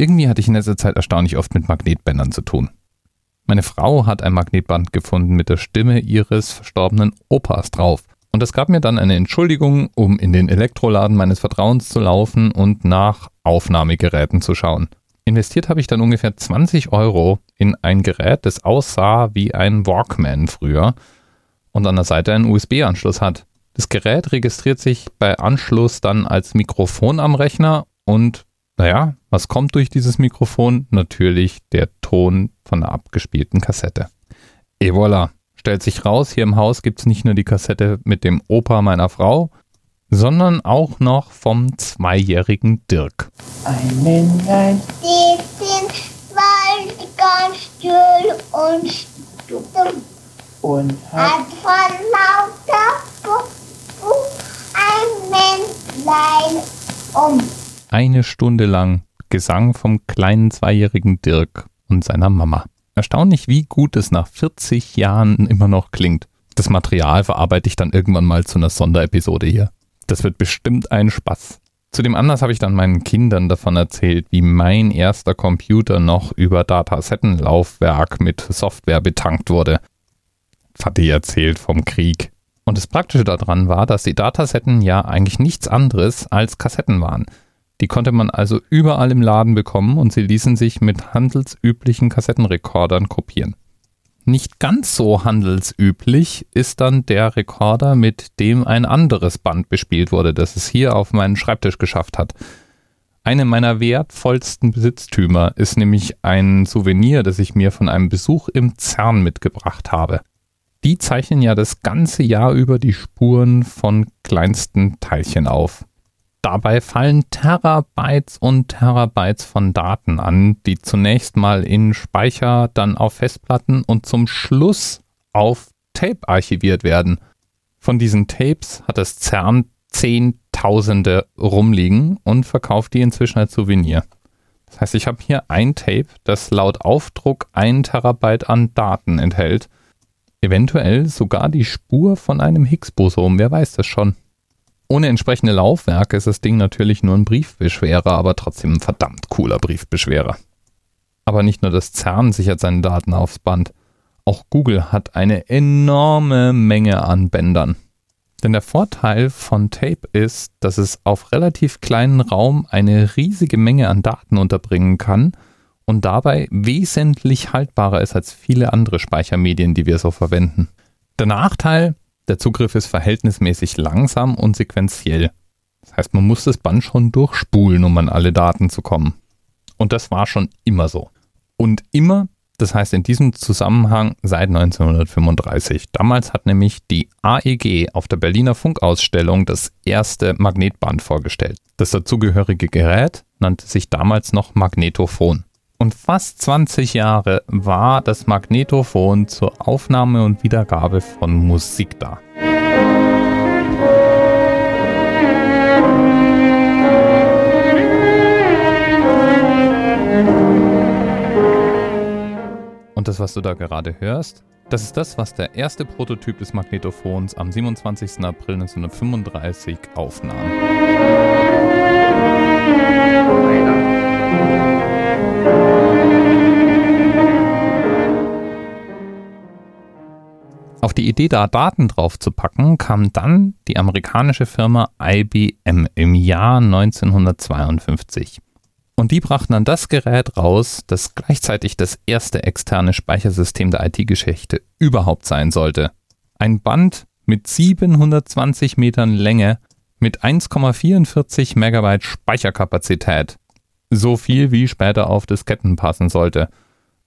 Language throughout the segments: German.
Irgendwie hatte ich in letzter Zeit erstaunlich oft mit Magnetbändern zu tun. Meine Frau hat ein Magnetband gefunden mit der Stimme ihres verstorbenen Opas drauf. Und das gab mir dann eine Entschuldigung, um in den Elektroladen meines Vertrauens zu laufen und nach Aufnahmegeräten zu schauen. Investiert habe ich dann ungefähr 20 Euro in ein Gerät, das aussah wie ein Walkman früher und an der Seite einen USB-Anschluss hat. Das Gerät registriert sich bei Anschluss dann als Mikrofon am Rechner und naja, was kommt durch dieses Mikrofon? Natürlich der Ton von der abgespielten Kassette. Et voilà, stellt sich raus, hier im Haus gibt es nicht nur die Kassette mit dem Opa meiner Frau, sondern auch noch vom zweijährigen Dirk. Ein Männlein. Die sind bald ganz still und stumm. Und Hat hat von lauter Pupu ein Männlein um. Eine Stunde lang Gesang vom kleinen zweijährigen Dirk und seiner Mama. Erstaunlich, wie gut es nach 40 Jahren immer noch klingt. Das Material verarbeite ich dann irgendwann mal zu einer Sonderepisode hier. Das wird bestimmt ein Spaß. Zu dem Anlass habe ich dann meinen Kindern davon erzählt, wie mein erster Computer noch über Datasettenlaufwerk mit Software betankt wurde. Vati erzählt vom Krieg. Und das Praktische daran war, dass die Datasetten ja eigentlich nichts anderes als Kassetten waren. Die konnte man also überall im Laden bekommen und sie ließen sich mit handelsüblichen Kassettenrekordern kopieren. Nicht ganz so handelsüblich ist dann der Rekorder, mit dem ein anderes Band bespielt wurde, das es hier auf meinen Schreibtisch geschafft hat. Eine meiner wertvollsten Besitztümer ist nämlich ein Souvenir, das ich mir von einem Besuch im CERN mitgebracht habe. Die zeichnen ja das ganze Jahr über die Spuren von kleinsten Teilchen auf. Dabei fallen Terabytes und Terabytes von Daten an, die zunächst mal in Speicher, dann auf Festplatten und zum Schluss auf Tape archiviert werden. Von diesen Tapes hat das CERN Zehntausende rumliegen und verkauft die inzwischen als Souvenir. Das heißt, ich habe hier ein Tape, das laut Aufdruck ein Terabyte an Daten enthält. Eventuell sogar die Spur von einem Higgs-Boson, wer weiß das schon. Ohne entsprechende Laufwerke ist das Ding natürlich nur ein Briefbeschwerer, aber trotzdem ein verdammt cooler Briefbeschwerer. Aber nicht nur das CERN sichert seine Daten aufs Band. Auch Google hat eine enorme Menge an Bändern. Denn der Vorteil von Tape ist, dass es auf relativ kleinen Raum eine riesige Menge an Daten unterbringen kann und dabei wesentlich haltbarer ist als viele andere Speichermedien, die wir so verwenden. Der Nachteil, der Zugriff ist verhältnismäßig langsam und sequenziell. Das heißt, man muss das Band schon durchspulen, um an alle Daten zu kommen. Und das war schon immer so. Und immer, das heißt in diesem Zusammenhang seit 1935. Damals hat nämlich die AEG auf der Berliner Funkausstellung das erste Magnetband vorgestellt. Das dazugehörige Gerät nannte sich damals noch Magnetophon. Und fast 20 Jahre war das Magnetophon zur Aufnahme und Wiedergabe von Musik da. Und das, was du da gerade hörst, das ist das, was der erste Prototyp des Magnetophons am 27. April 1935 aufnahm. Auf die Idee, da Daten drauf zu packen, kam dann die amerikanische Firma IBM im Jahr 1952. Und die brachten dann das Gerät raus, das gleichzeitig das erste externe Speichersystem der IT-Geschichte überhaupt sein sollte. Ein Band mit 720 Metern Länge mit 1,44 Megabyte Speicherkapazität. So viel wie später auf Disketten passen sollte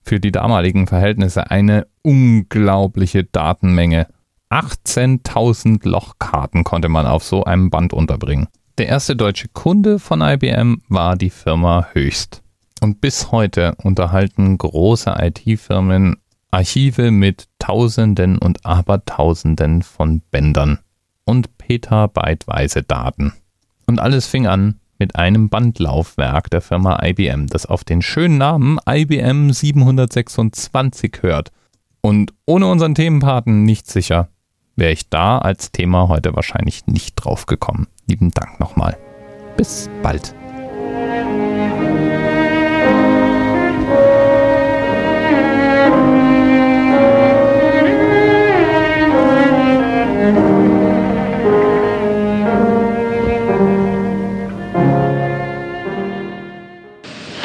für die damaligen Verhältnisse eine unglaubliche Datenmenge. 18.000 Lochkarten konnte man auf so einem Band unterbringen. Der erste deutsche Kunde von IBM war die Firma Höchst. Und bis heute unterhalten große IT-Firmen Archive mit Tausenden und Abertausenden von Bändern und petabyteweise Daten. Und alles fing an mit einem Bandlaufwerk der Firma IBM, das auf den schönen Namen IBM 726 hört. Und ohne unseren Themenpaten nicht sicher, wäre ich da als Thema heute wahrscheinlich nicht drauf gekommen. Lieben Dank nochmal. Bis bald.